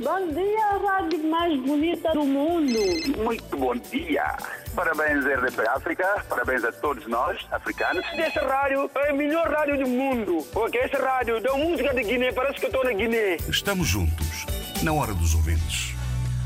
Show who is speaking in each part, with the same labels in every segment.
Speaker 1: Bom dia, rádio mais bonita do mundo.
Speaker 2: Muito bom dia. Parabéns, RDP África. Parabéns a todos nós, africanos.
Speaker 3: Essa rádio é a melhor rádio do mundo. Porque essa rádio dá música de Guiné, parece que eu estou na Guiné.
Speaker 4: Estamos juntos, na hora dos ouvintes.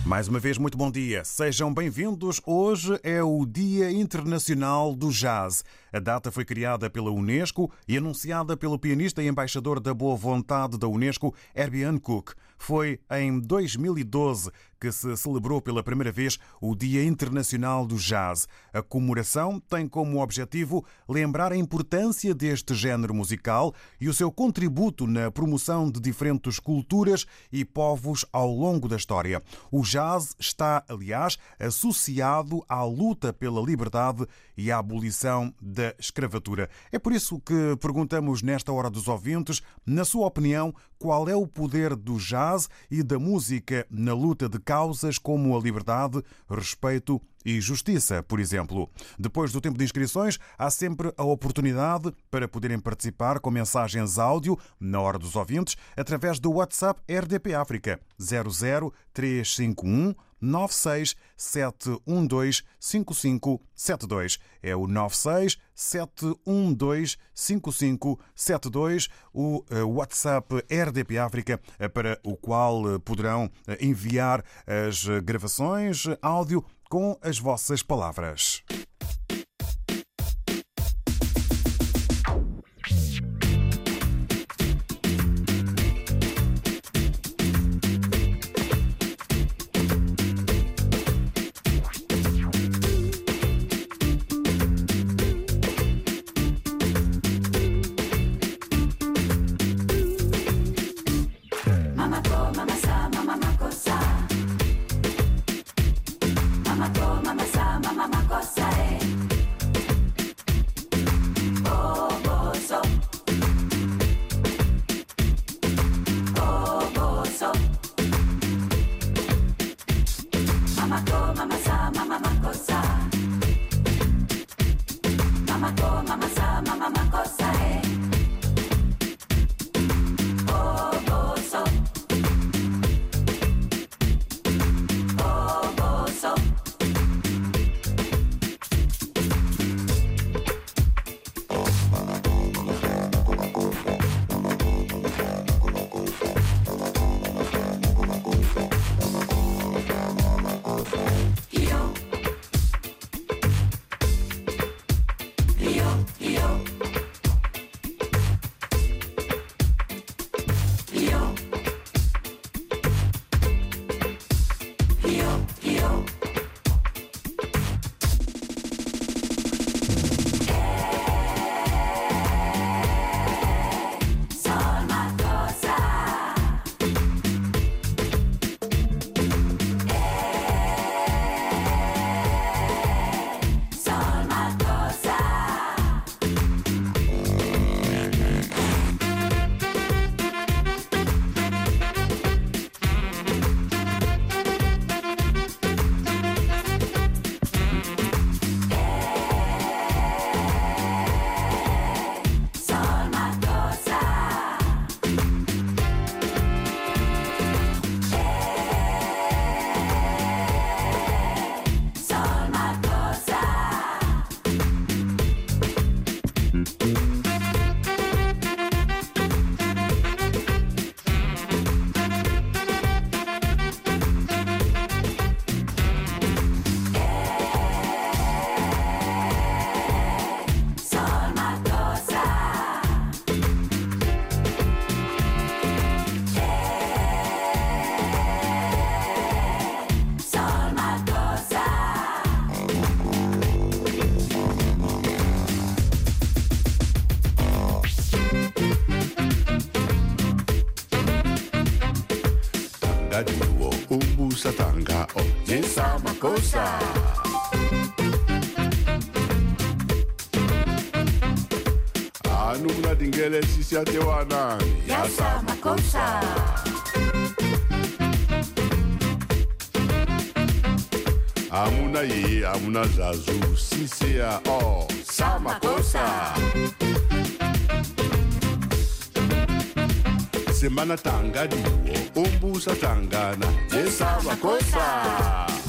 Speaker 5: Mais uma vez, muito bom dia. Sejam bem-vindos. Hoje é o Dia Internacional do Jazz. A data foi criada pela Unesco e anunciada pelo pianista e embaixador da boa vontade da Unesco, Herbie Hancock. Foi em 2012 que se celebrou pela primeira vez o Dia Internacional do Jazz. A comemoração tem como objetivo lembrar a importância deste género musical e o seu contributo na promoção de diferentes culturas e povos ao longo da história. O jazz está, aliás, associado à luta pela liberdade e à abolição da escravatura. É por isso que perguntamos nesta hora dos ouvintes, na sua opinião, qual é o poder do jazz e da música na luta de causas como a liberdade, respeito e justiça, por exemplo. Depois do tempo de inscrições, há sempre a oportunidade para poderem participar com mensagens áudio na hora dos ouvintes através do WhatsApp RDP África 00351 967125572. É o 967125572, o eh, WhatsApp RDP África, eh, para o qual eh, poderão enviar as gravações áudio com as vossas palavras.
Speaker 4: Goza.
Speaker 6: anumnati ngelesisi yatewanani
Speaker 7: yasa makosa.
Speaker 6: Amuna ye amuna zazu sisea o Sama makosa. Semana tangadiwo umbusa tangana yesa
Speaker 5: makosa.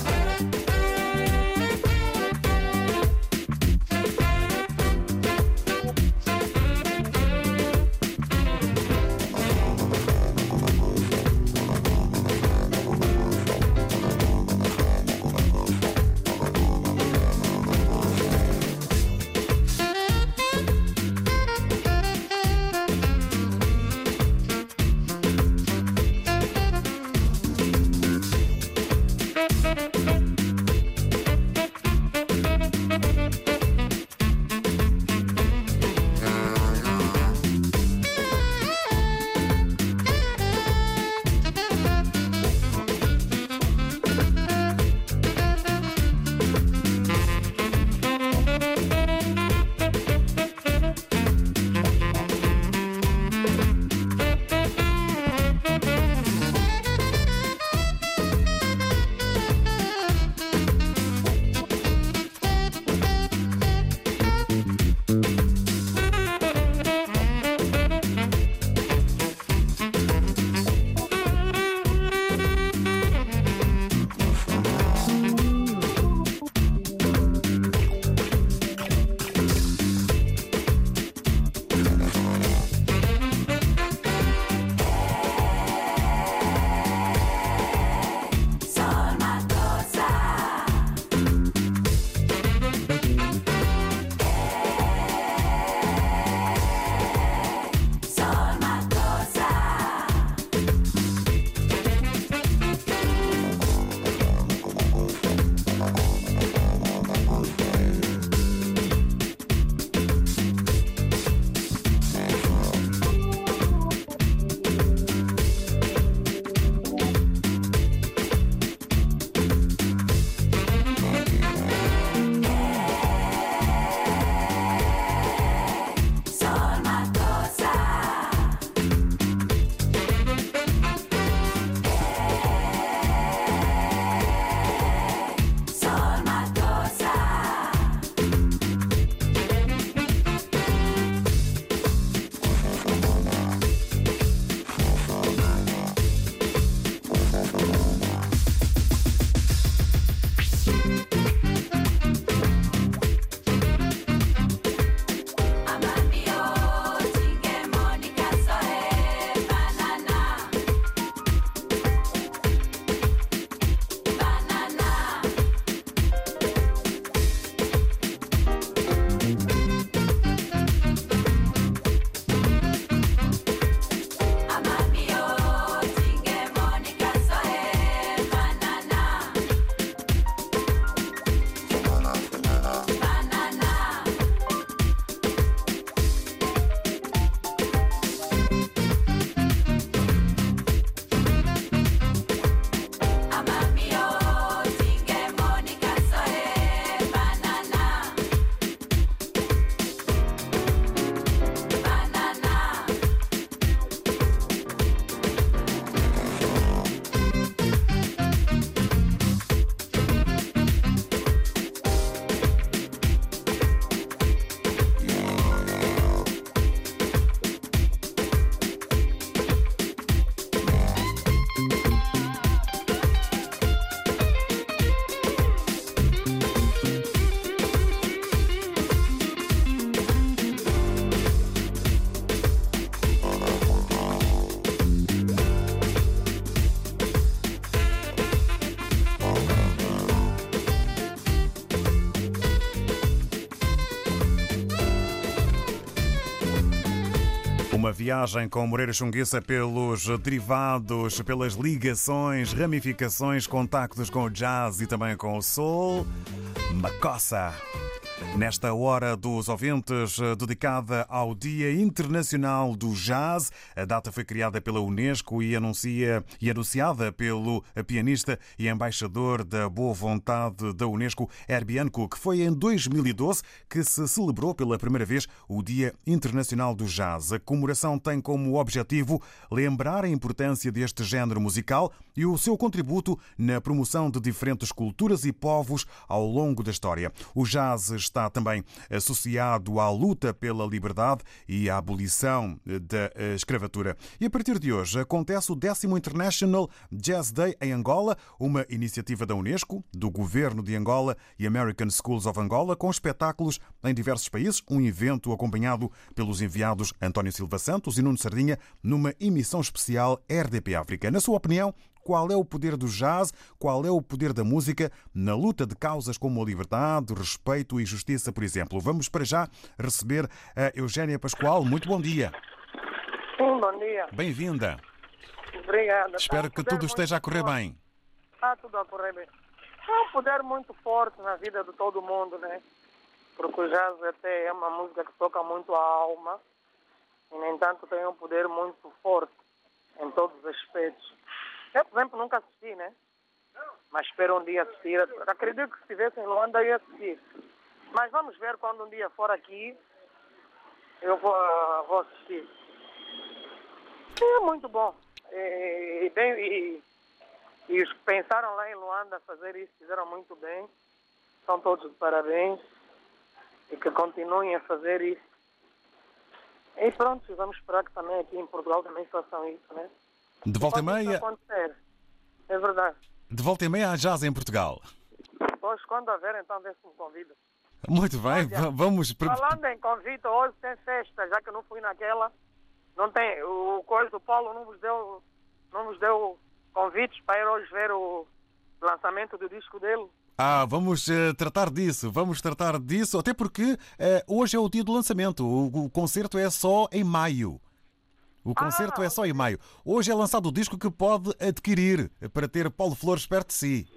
Speaker 5: Viagem com Moreira Chunguiça pelos derivados, pelas ligações, ramificações, contactos com o jazz e também com o soul. Macossa. Nesta hora dos ouvintes, eh, dedicada ao Dia Internacional do Jazz, a data foi criada pela Unesco e, anuncia, e anunciada pelo pianista e embaixador da boa vontade da Unesco, Herbie Hancock. Foi em 2012 que se celebrou pela primeira vez o Dia Internacional do Jazz. A comemoração tem como objetivo lembrar a importância deste género musical e o seu contributo na promoção de diferentes culturas e povos ao longo da história. O jazz está também associado à luta pela liberdade e à abolição da escravatura. E a partir de hoje acontece o 10 International Jazz Day em Angola, uma iniciativa da Unesco, do governo de Angola e American Schools of Angola, com espetáculos em diversos países, um evento acompanhado pelos enviados António Silva Santos e Nuno Sardinha numa emissão especial RDP África. Na sua opinião, qual é o poder do jazz, qual é o poder da música na luta de causas como a liberdade, o respeito e justiça, por exemplo. Vamos para já receber a Eugénia Pascoal. Muito bom dia.
Speaker 8: Sim, bom dia.
Speaker 5: Bem-vinda.
Speaker 8: Obrigada.
Speaker 5: Espero que tudo esteja a correr bem.
Speaker 8: Está tudo a correr bem. É um poder muito forte na vida de todo mundo, né? Porque o jazz até é uma música que toca muito a alma e, no entanto, tem um poder muito forte em todos os aspectos. Eu, por exemplo, nunca assisti, né? Mas espero um dia assistir. Acredito que se estivesse em Luanda eu ia assistir. Mas vamos ver quando um dia for aqui, eu vou, vou assistir. É muito bom. E, e, bem, e, e os que pensaram lá em Luanda fazer isso fizeram muito bem. São todos de parabéns. E que continuem a fazer isso. E pronto, vamos esperar que também aqui em Portugal também façam isso, né?
Speaker 5: De volta e meia,
Speaker 8: acontecer. É verdade.
Speaker 5: de volta e meia há jazz em Portugal.
Speaker 8: Pois quando haver, então vê se me convida.
Speaker 5: Muito bem,
Speaker 8: Olha,
Speaker 5: va- vamos.
Speaker 8: Falando em convite, hoje tem festa, já que eu não fui naquela. Não tem, o coisa do Paulo não vos deu, não vos deu convites para ir hoje ver o lançamento do disco dele.
Speaker 5: Ah, vamos eh, tratar disso, vamos tratar disso, até porque eh, hoje é o dia do lançamento. O, o concerto é só em maio. O concerto
Speaker 8: Ah,
Speaker 5: é só em maio. Hoje é lançado o disco que pode adquirir para ter Paulo Flores perto de si.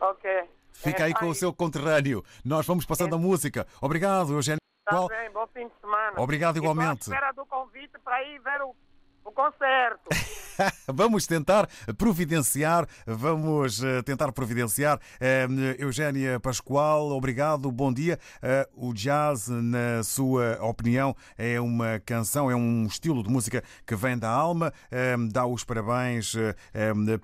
Speaker 8: Ok.
Speaker 5: Fica aí
Speaker 8: É,
Speaker 5: com o seu conterrâneo. Nós vamos passando a música. Obrigado, Eugênio.
Speaker 8: Tá bem, bom fim de semana.
Speaker 5: Obrigado
Speaker 8: à
Speaker 5: igualmente.
Speaker 8: espera do convite para ir ver o, o concerto.
Speaker 5: Vamos tentar providenciar, vamos eh, tentar providenciar. Eh, Eugénia Pascoal, obrigado, bom dia. Eh, O jazz, na sua opinião, é uma canção, é um estilo de música que vem da alma. Dá os parabéns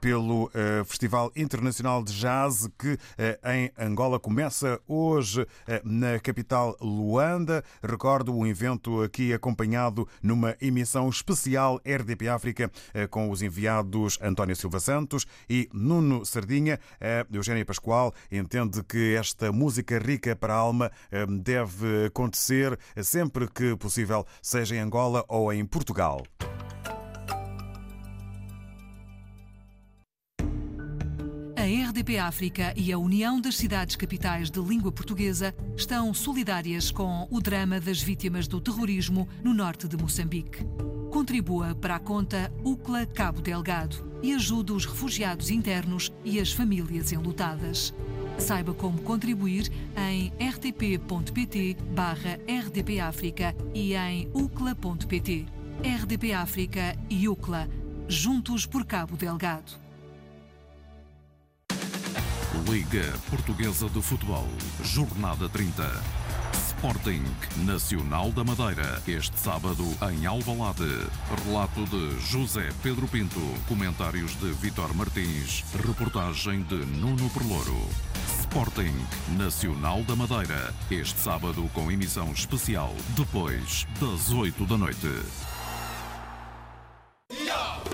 Speaker 5: pelo Festival Internacional de Jazz que em Angola começa hoje na capital Luanda. Recordo um evento aqui acompanhado numa emissão especial RDP África eh, com os enviados António Silva Santos e Nuno Sardinha. A Eugénia Pascoal entende que esta música rica para a alma eh, deve acontecer sempre que possível, seja em Angola ou em Portugal.
Speaker 7: RDP África e a União das Cidades Capitais de Língua Portuguesa estão solidárias com o drama das vítimas do terrorismo no norte de Moçambique. Contribua para a conta UCLA Cabo Delgado e ajude os refugiados internos e as famílias enlutadas. Saiba como contribuir em rtp.pt barra RDP África e em ucla.pt. RDP África e UCLA, juntos por Cabo Delgado.
Speaker 4: Liga Portuguesa de Futebol, Jornada 30. Sporting Nacional da Madeira, este sábado em Alvalade. Relato de José Pedro Pinto, comentários de Vitor Martins, reportagem de Nuno Perlouro. Sporting Nacional da Madeira, este sábado com emissão especial, depois das 8 da noite.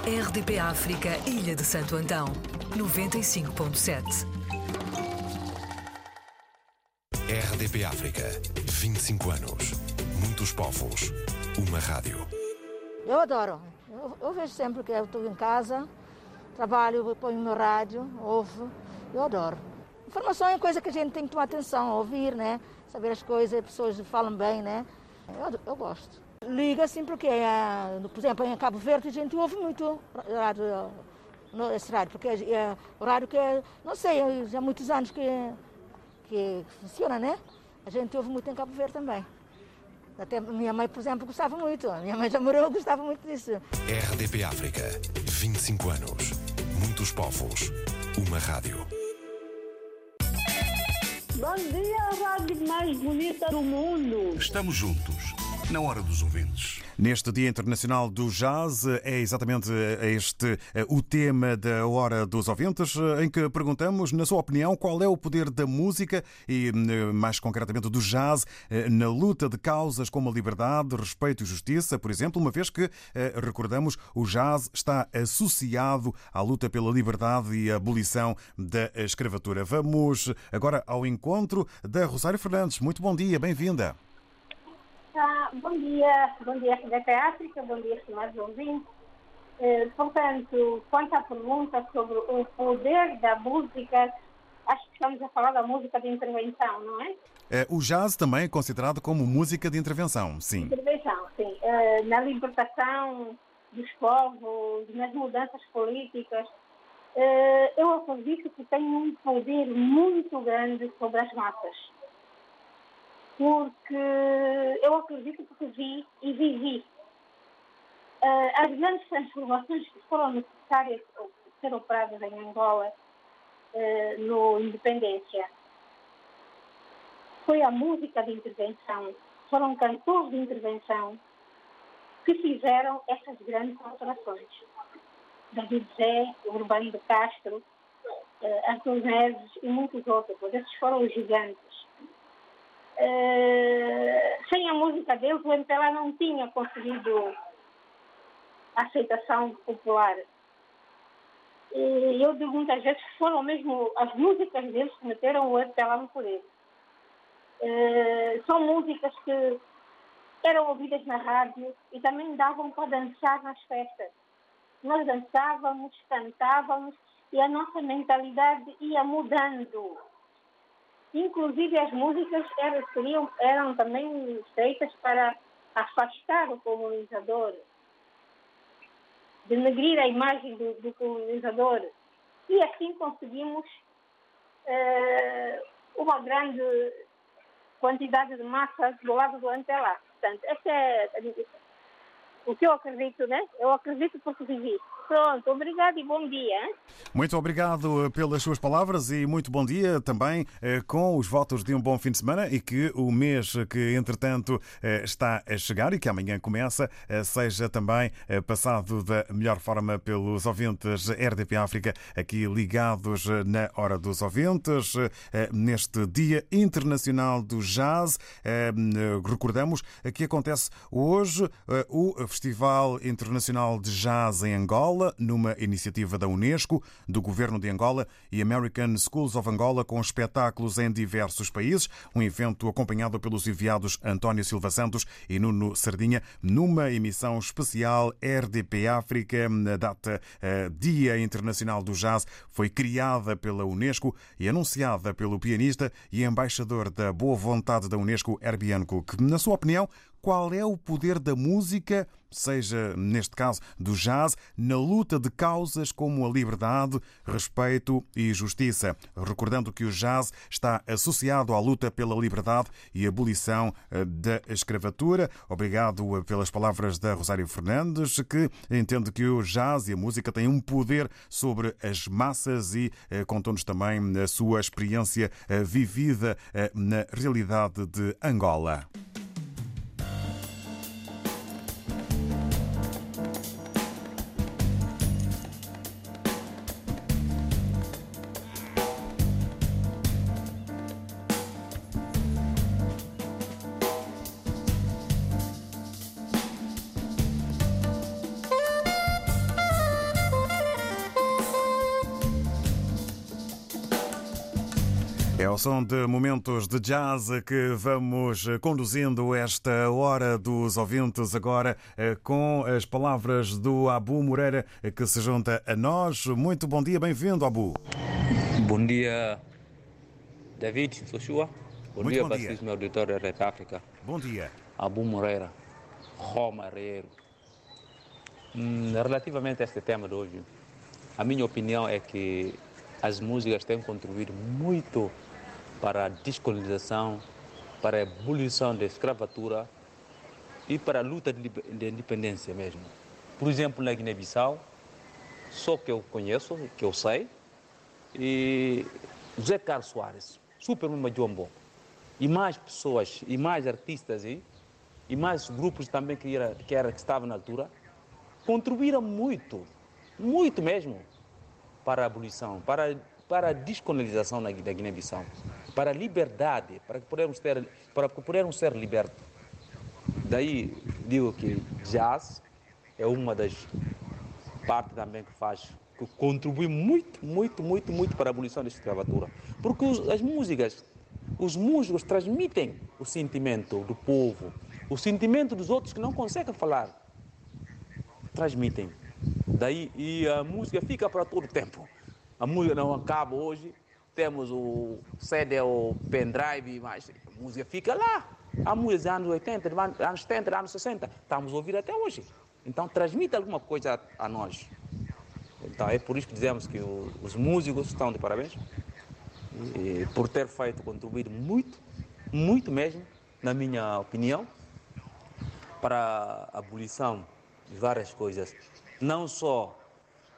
Speaker 7: RDP África, Ilha de Santo Antão, 95.7.
Speaker 9: RDP África, 25 anos. Muitos povos. Uma rádio.
Speaker 10: Eu adoro. Eu, eu vejo sempre que eu estou em casa, trabalho, ponho no rádio, ouvo. Eu adoro. Informação é coisa que a gente tem que tomar atenção, ouvir, né? Saber as coisas, as pessoas falam bem, né? Eu, eu gosto. Liga assim porque, é, por exemplo, em Cabo Verde a gente ouve muito rádio, esse rádio, porque é, é o rádio que, é, não sei, já há muitos anos que, que funciona, né? A gente ouve muito em Cabo Verde também. Até minha mãe, por exemplo, gostava muito. A minha mãe já morou, gostava muito disso.
Speaker 9: RDP África, 25 anos. Muitos povos, uma rádio.
Speaker 11: Bom dia, a rádio mais bonita do mundo.
Speaker 6: Estamos juntos, na hora dos ouvintes.
Speaker 5: Neste Dia Internacional do Jazz, é exatamente este o tema da Hora dos Ouvintes, em que perguntamos, na sua opinião, qual é o poder da música e, mais concretamente, do jazz na luta de causas como a liberdade, respeito e justiça, por exemplo, uma vez que, recordamos, o jazz está associado à luta pela liberdade e abolição da escravatura. Vamos agora ao encontro da Rosário Fernandes. Muito bom dia, bem-vinda.
Speaker 12: Ah, bom dia, bom dia RDP África, bom dia, estimados ouvintes. Eh, portanto, quanto à pergunta sobre o poder da música, acho que estamos a falar da música de intervenção, não é?
Speaker 5: Eh, o jazz também é considerado como música de intervenção, sim.
Speaker 12: Intervenção, sim. Eh, na libertação dos povos, nas mudanças políticas, eh, eu acredito que tem um poder muito grande sobre as massas porque eu acredito porque vi e vivi uh, as grandes transformações que foram necessárias ser operadas em Angola uh, no Independência. Foi a música de intervenção, foram cantores de intervenção que fizeram essas grandes alterações. David Zé, Urbano de Castro, uh, Arthur Neves e muitos outros. Esses foram os gigantes. Uh, sem a música deles, o MPLA não tinha conseguido aceitação popular. E eu digo muitas vezes que foram mesmo as músicas deles que meteram o MPLA no poder. Uh, são músicas que eram ouvidas na rádio e também davam para dançar nas festas. Nós dançávamos, cantávamos e a nossa mentalidade ia mudando. Inclusive as músicas eram, seriam, eram também feitas para afastar o colonizador, denegrir a imagem do, do colonizador. E assim conseguimos uh, uma grande quantidade de massa do lado do Antelá. Portanto, esse é o que eu acredito, né? Eu acredito porque vivi. Pronto, obrigado e bom dia.
Speaker 5: Muito obrigado eh, pelas suas palavras e muito bom dia também eh, com os votos de um bom fim de semana e que o mês que, entretanto, eh, está a chegar e que amanhã começa, seja também passado da melhor forma pelos ouvintes RDP África, aqui ligados na Hora dos Ouvintes, neste Dia Internacional do Jazz. Recordamos que acontece hoje o Festival Internacional de Jazz em Angola. Angola, numa iniciativa da Unesco, do Governo de Angola e American Schools of Angola, com espetáculos em diversos países. Um evento acompanhado pelos enviados António Silva Santos e Nuno Sardinha, numa emissão especial RDP África. Na data uh, Dia Internacional do Jazz foi criada pela Unesco e anunciada pelo pianista e embaixador da boa vontade da Unesco, Herbie Cook. Na sua opinião, qual é o poder da música, seja neste caso do jazz, na luta de causas como a liberdade, respeito e justiça. Recordando que o jazz está associado à luta pela liberdade e abolição eh, da escravatura. Obrigado eh, pelas palavras da Rosário Fernandes, que entende que o jazz e a música têm um poder sobre as massas e eh, contou-nos também a sua experiência vivida na realidade de Angola. Som de momentos de jazz que vamos conduzindo esta hora dos ouvintes agora eh, com as palavras do Abu Moreira que se junta a nós. Muito bom dia, bem-vindo, Abu.
Speaker 13: Bom dia, David Soshua. Bom
Speaker 5: Muito
Speaker 13: dia. Patrício, meu auditor da Rede África.
Speaker 5: Bom dia.
Speaker 13: Abu Moreira, Roma Arreiro. Hum, relativamente a este tema de hoje, a minha opinião é que as músicas têm contribuído muito para a descolonização para a abolição da escravatura e para a luta de independência mesmo. Por exemplo, na Guiné-Bissau, só que eu conheço, que eu sei, e José Carlos Soares, Super Majombo, e mais pessoas, e mais artistas aí, e mais grupos também que, era, que, era, que estavam na altura, contribuíram muito, muito mesmo, para a abolição, para, para a descolonização da Guiné-Bissau, para a liberdade, para que podermos, ter, para que podermos ser libertos. Daí digo que jazz é uma das partes também que faz, que contribui muito, muito, muito, muito para a abolição da escravatura. Porque os, as músicas, os músicos transmitem o sentimento do povo, o sentimento dos outros que não conseguem falar. Transmitem. Daí, e a música fica para todo o tempo. A música não acaba hoje, temos o CD, o pendrive, mas a música fica lá. A música anos 80, anos 70, anos 60, estamos a ouvir até hoje. Então transmite alguma coisa a, a nós. Então é por isso que dizemos que o, os músicos estão de parabéns e, por ter feito, contribuído muito, muito mesmo, na minha opinião, para a abolição de várias coisas. Não só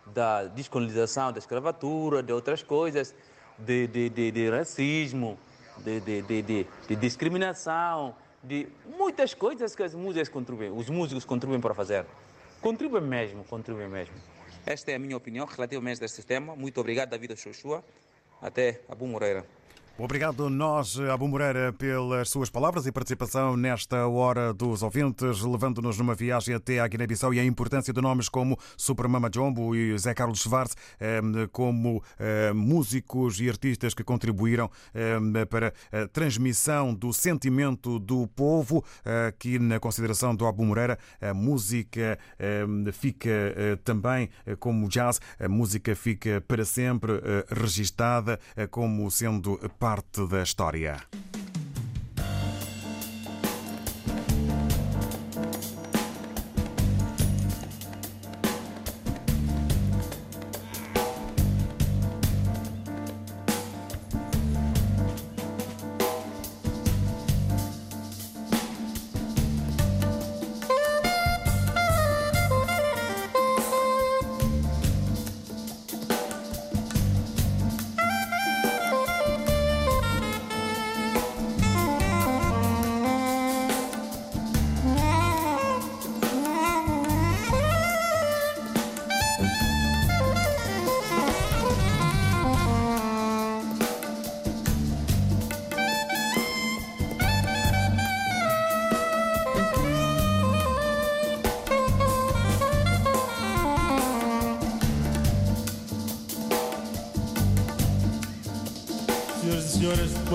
Speaker 13: da descolonização da escravatura, de outras coisas, de, de, de, de racismo, de, de, de, de, discriminação, de muitas coisas que as músicas contribuem, os músicos contribuem para fazer. Contribuem mesmo, contribuem mesmo. Esta é a minha opinião relativamente a este tema. Muito obrigado, David Xoxua. Até Abu Moreira.
Speaker 5: Obrigado nós, Abu Moreira, pelas suas palavras e participação nesta Hora dos Ouvintes, levando-nos numa viagem até à Guiné-Bissau e a importância de nomes como Super Mama Jumbo e Zé Carlos Schwartz ehm, como ehm, músicos e artistas que contribuíram ehm, para a transmissão do sentimento do povo. Aqui na consideração do Abu Moreira, a música fica eh, também eh, como jazz, a música fica para sempre eh, registada como sendo parte da história.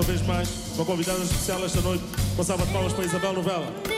Speaker 14: Uma vez mais, uma convidada especial esta noite. Passava de palmas para Isabel Novela.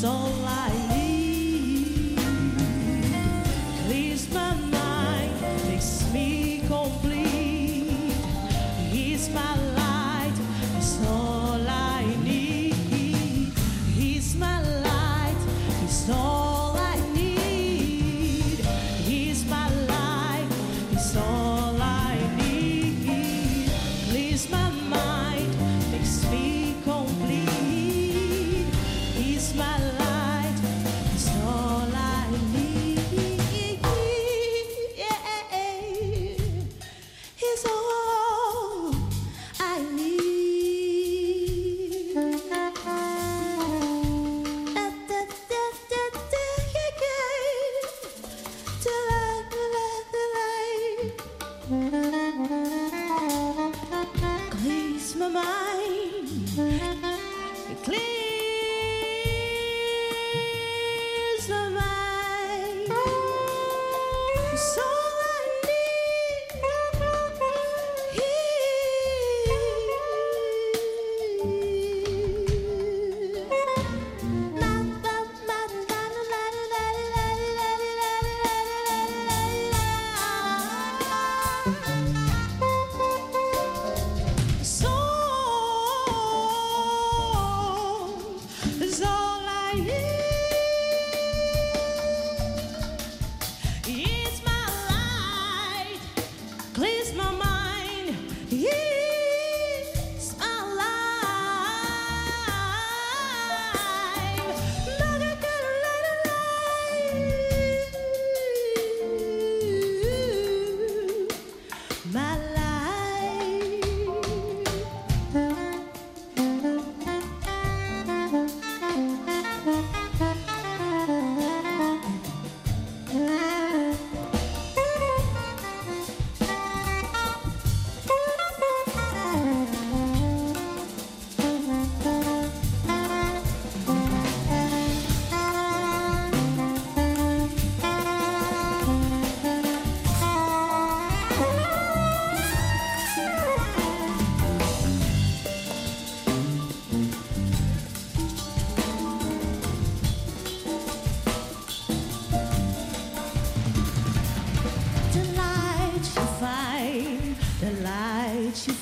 Speaker 14: So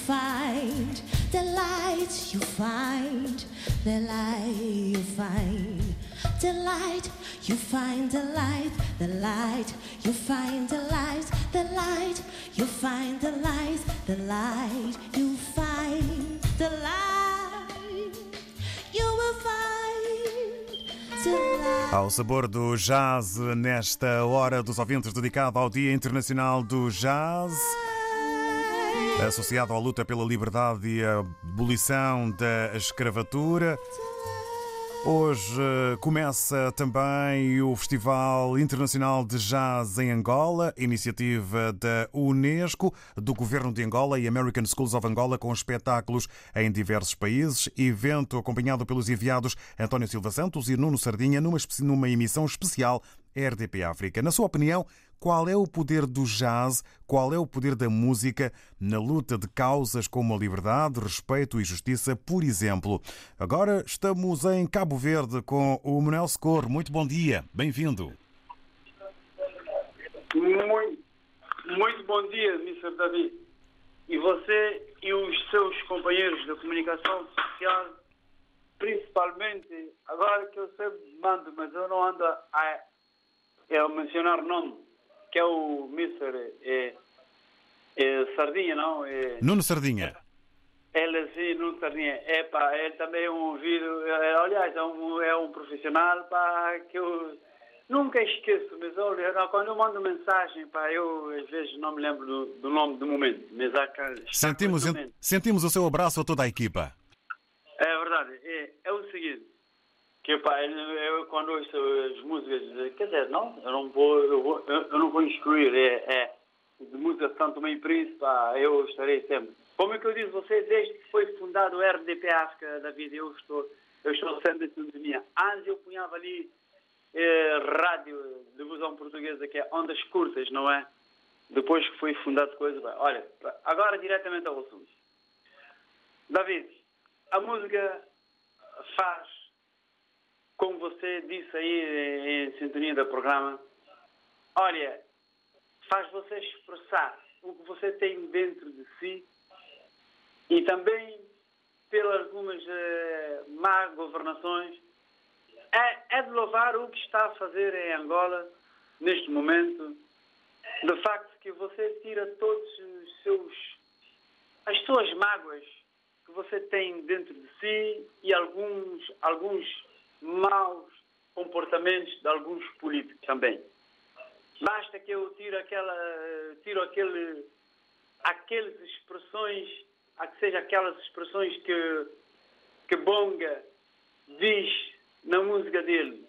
Speaker 14: find, the light you find, the light you find, the light you find, the light, the light you find, the light, the light you find, the light, the light you find, the light you will find, the light.
Speaker 5: Ao sabor do jazz, nesta hora dos ouvintes, dedicado ao Dia Internacional do Jazz. Associado à luta pela liberdade e abolição da escravatura. Hoje eh, começa também o Festival Internacional de Jazz em Angola, iniciativa da Unesco, do Governo de Angola e American Schools of Angola, com espetáculos em diversos países. Evento acompanhado pelos enviados António Silva Santos e Nuno Sardinha numa, numa emissão especial RDP África. Na sua opinião, qual é o poder do jazz, qual é o poder da música na luta de causas como a liberdade, respeito e justiça, por exemplo. Agora estamos em Cabo Verde com o Manuel Socorro. Muito bom dia, bem-vindo.
Speaker 15: Muito, muito bom dia, Mr. Davi. E você e os seus companheiros da comunicação social, principalmente, agora que eu sempre mando, mas eu não ando a, a mencionar nome, que é o Mr. É, é Sardinha, não? É,
Speaker 5: Nuno Sardinha.
Speaker 15: ele sim, não Sardinha. É pá, ele também é um ouvido, é, aliás, é um, é um profissional pá, que eu nunca esqueço, mas olha, quando eu mando mensagem, pá, eu às vezes não me lembro do, do nome do momento, mas há
Speaker 5: Sentimos, sentimos o seu abraço a toda a equipa.
Speaker 15: É verdade, é, é o seguinte, que pá, eu, quando ouço as músicas, quer dizer, não, eu não vou, eu, vou, eu, não vou excluir, é, é de música de Santo Meio Príncipe, eu estarei sempre. Como é que eu disse você, desde que foi fundado o RDP África, David, eu estou, eu estou sempre em sintonia. Antes eu punhava ali eh, rádio de fusão portuguesa, que é ondas curtas, não é? Depois que foi fundado coisa, pá, olha, agora diretamente ao assunto. David, a música faz, como você disse aí em, sintonia do programa, olha, faz você expressar o que você tem dentro de si e também pelas algumas más governações é, é de louvar o que está a fazer em Angola neste momento de facto que você tira todos os seus as suas mágoas que você tem dentro de si e alguns alguns maus comportamentos de alguns políticos também. Basta que eu tiro aquela tiro aquele aquelas expressões a que seja aquelas expressões que que Bonga diz na música dele.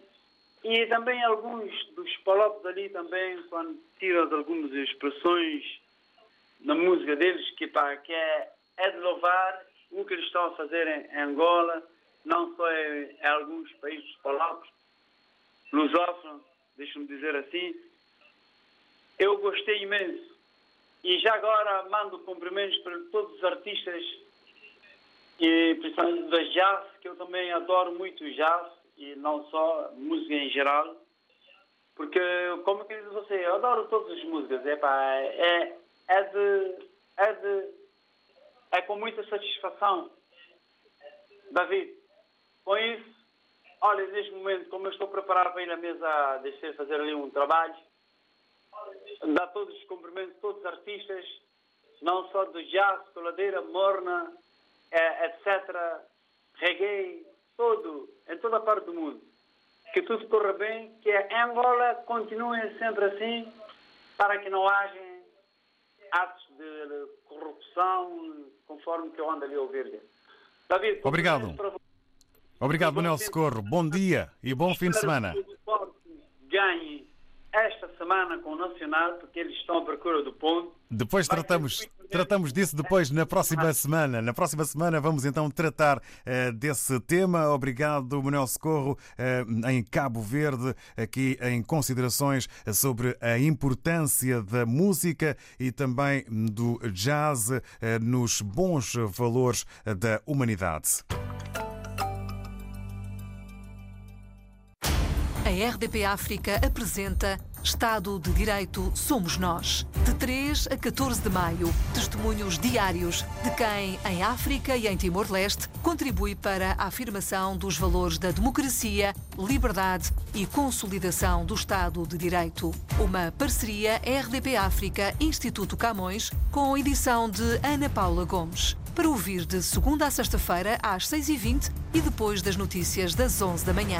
Speaker 15: E também alguns dos palopes ali também quando tiram algumas expressões na música deles que pá, que é, é de louvar o que eles estão a fazer em Angola não só em, em alguns países palopes lusófonos deixa-me dizer assim eu gostei imenso. E já agora mando cumprimentos para todos os artistas, e principalmente da jazz, que eu também adoro muito jazz, e não só música em geral. Porque, como que diz você, eu adoro todas as músicas. É, pá, é, é, de, é de. É com muita satisfação. David, com isso, olha, neste momento, como eu estou preparado para ir à mesa, deixei fazer ali um trabalho, dá todos os cumprimentos a todos os artistas, não só do jazz, coladeira, morna, é, etc., reggae, todo, em toda a parte do mundo. Que tudo corra bem, que a Angola continue sempre assim, para que não haja atos de corrupção, conforme que eu ando ali a ouvir. David,
Speaker 5: Obrigado. Obrigado, Manuel Socorro. Bom dia e bom fim de semana.
Speaker 15: Ganhe esta semana com o Nacional, porque eles estão à procura do ponto.
Speaker 5: Depois tratamos, tratamos disso depois na próxima semana. Na próxima semana vamos então tratar uh, desse tema. Obrigado, Manuel Socorro, uh, em Cabo Verde, aqui em considerações sobre a importância da música e também do jazz uh, nos bons valores da humanidade.
Speaker 7: RDP África apresenta Estado de Direito Somos Nós. De 3 a 14 de maio, testemunhos diários de quem, em África e em Timor-Leste, contribui para a afirmação dos valores da democracia, liberdade e consolidação do Estado de Direito. Uma parceria RDP África Instituto Camões com edição de Ana Paula Gomes. Para ouvir de segunda a sexta-feira às 6h20 e depois das notícias das 11 da manhã.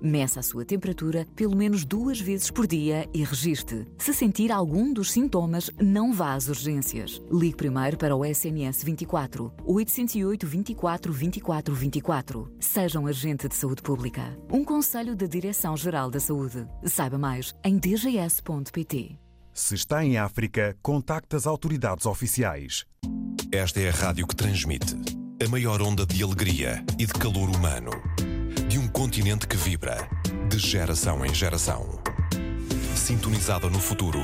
Speaker 16: Meça a sua temperatura pelo menos duas vezes por dia e registre. Se sentir algum dos sintomas, não vá às urgências. Ligue primeiro para o SNS 24 808 24 24 24. Seja um agente de saúde pública. Um conselho da Direção-Geral da Saúde. Saiba mais em dgs.pt.
Speaker 5: Se está em África, contacte as autoridades oficiais.
Speaker 9: Esta é a rádio que transmite a maior onda de alegria e de calor humano. De um continente que vibra, de geração em geração. Sintonizada no futuro,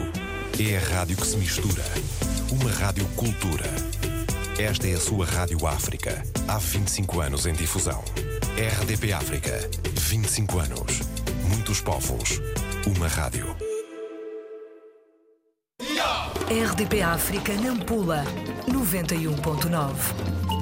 Speaker 9: é a rádio que se mistura. Uma rádio cultura. Esta é a sua Rádio África, há 25 anos em difusão. RDP África, 25 anos. Muitos povos, uma rádio.
Speaker 7: RDP África Nampula 91.9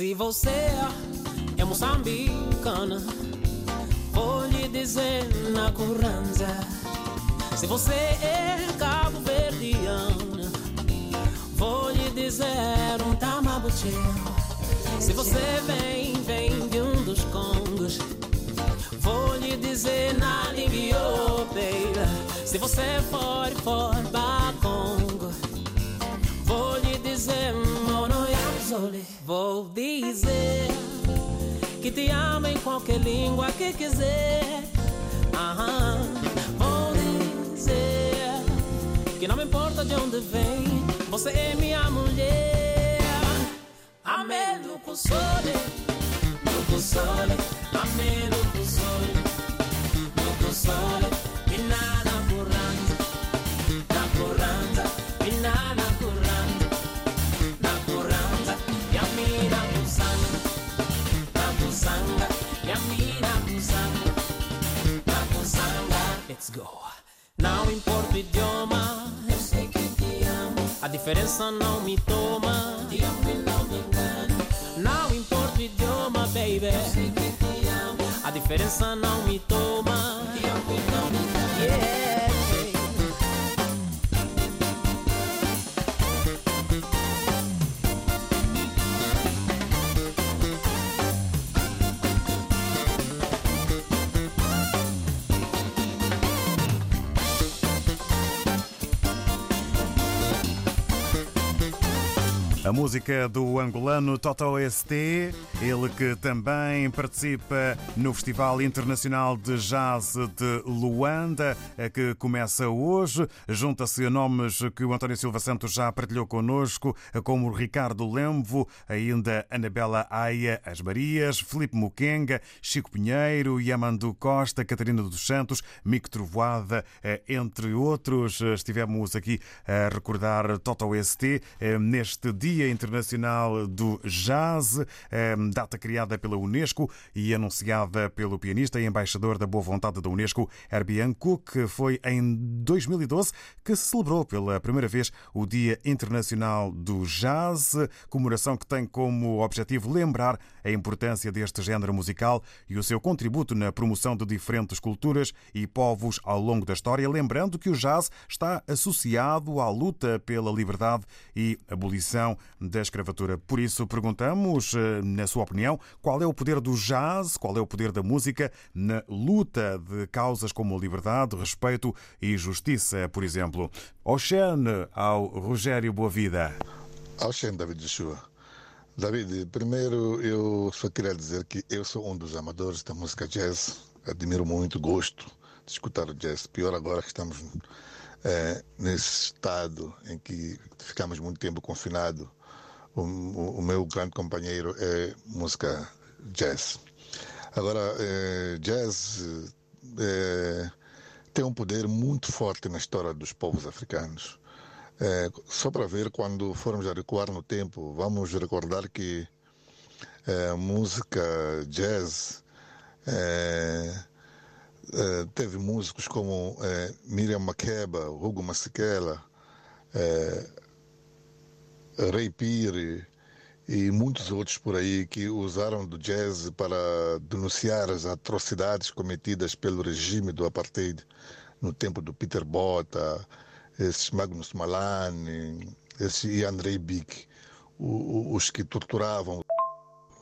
Speaker 17: Se você é moçambicana, vou lhe dizer na curranza. Se você é cabo-verdiana, vou lhe dizer um tamabuche. Se você vem, vem de um dos congos, vou lhe dizer na baby. Se você for, for para Congo, vou lhe dizer monoyamzole. Vou dizer que te amo em qualquer língua que quiser. Vou dizer que não me importa de onde vem, você é minha mulher. Amém do console, do console, amém do console, do console, Let's go. Não importa o idioma, eu sei que te amo. A diferença não me toma. Digo não me engano. Não importa o idioma, baby. Eu sei que te amo. A diferença não me toma. Digo não me engano. Yeah.
Speaker 5: A música do angolano Toto ST, ele que também participa no Festival Internacional de Jazz de Luanda, que começa hoje. Junta-se a nomes que o António Silva Santos já partilhou connosco, como Ricardo Lemvo, ainda Anabela Aia, As Marias, Filipe Muquenga, Chico Pinheiro, Yamandu Costa, Catarina dos Santos, Mico Trovoada, entre outros. Estivemos aqui a recordar Toto ST neste dia. Dia Internacional do Jazz, data criada pela Unesco e anunciada pelo pianista e embaixador da boa vontade da Unesco, Herbie Cook. Foi em 2012 que se celebrou pela primeira vez o Dia Internacional do Jazz, comemoração que tem como objetivo lembrar a importância deste género musical e o seu contributo na promoção de diferentes culturas e povos ao longo da história, lembrando que o jazz está associado à luta pela liberdade e abolição da escravatura. Por isso, perguntamos, na sua opinião, qual é o poder do jazz, qual é o poder da música na luta de causas como liberdade, respeito e justiça, por exemplo. Oxene ao Rogério Boavida.
Speaker 18: Oxene, David Joshua. David, primeiro eu só queria dizer que eu sou um dos amadores da música jazz. Admiro muito, gosto de escutar o jazz. Pior agora que estamos é, nesse estado em que ficamos muito tempo confinados. O, o, meu grande companheiro é música jazz. Agora, é, jazz é, tem um poder muito forte na história dos povos africanos. É, só para ver, quando formos a recuar no tempo, vamos recordar que a música jazz teve músicos como Miriam Makeba, Hugo Masekela, Ray Pire e muitos outros por aí que usaram do jazz para denunciar as atrocidades cometidas pelo regime do apartheid no tempo do Peter Bota, esses Magnus Malani, esse Andrei Bick, os que torturavam,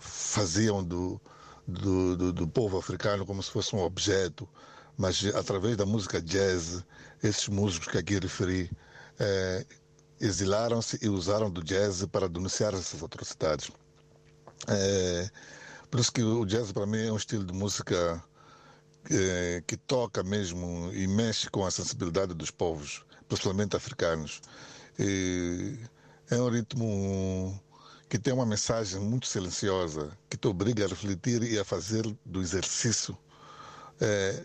Speaker 18: faziam do, do, do, do, povo africano como se fosse um objeto, mas através da música jazz, esses músicos que aqui referi eh, exilaram-se e usaram do jazz para denunciar essas atrocidades. É, por isso que o jazz para mim é um estilo de música que, que toca mesmo e mexe com a sensibilidade dos povos, principalmente africanos. E é um ritmo que tem uma mensagem muito silenciosa, que te obriga a refletir e a fazer do exercício é,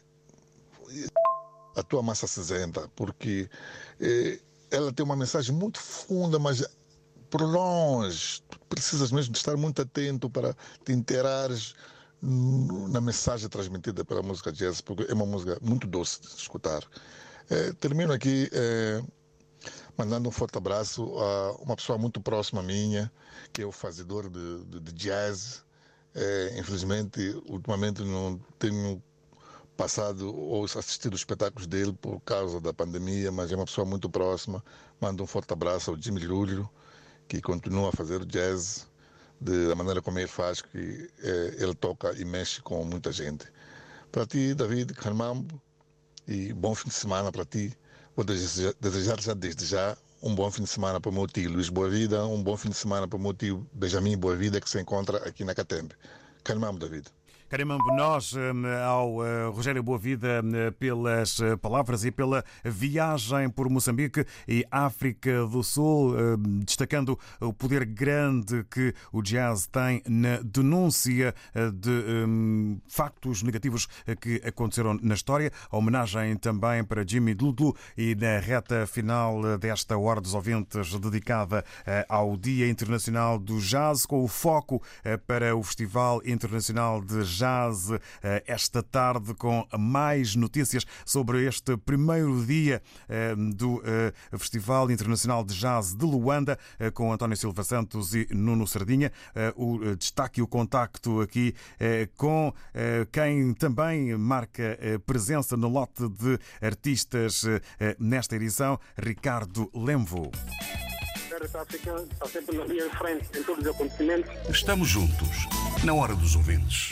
Speaker 18: a tua massa cinzenta, porque é, ela tem uma mensagem muito funda, mas por longe. Precisas mesmo de estar muito atento para te interares na mensagem transmitida pela música jazz, porque é uma música muito doce de escutar. É, termino aqui é, mandando um forte abraço a uma pessoa muito próxima minha, que é o fazedor de, de, de jazz. É, infelizmente, ultimamente não tenho passado ou assistido os espetáculos dele por causa da pandemia, mas é uma pessoa muito próxima. Mando um forte abraço ao Jimmy Lúlio, que continua a fazer jazz da maneira como ele faz, que é, ele toca e mexe com muita gente. Para ti, David Carmambo, e bom fim de semana para ti. Vou desejar, desejar já desde já um bom fim de semana para o meu tio Luís Boa Vida, um bom fim de semana para o meu tio Benjamin Boa Vida, que se encontra aqui na Catembe. Carmambo, David.
Speaker 5: Carimambo nós hum, ao eh, Rogério Boavida hum, pelas eh, palavras e pela viagem por Moçambique e África do Sul, hum, destacando o poder grande que o jazz tem na denúncia eh, de factos negativos que aconteceram na história. A homenagem também para Jimmy Dudu e na reta final desta Hora dos Ouvintes dedicada ao Dia Internacional do Jazz, com o foco para o Festival Internacional de Jazz Jazz eh, esta tarde com mais notícias sobre este primeiro dia eh, do eh, Festival Internacional de Jazz de Luanda com António Silva Santos e Nuno Sardinha. O destaque e o contacto aqui com quem também marca presença no lote de artistas nesta edição, Ricardo Lemvo.
Speaker 6: Estamos juntos, na hora dos ouvintes.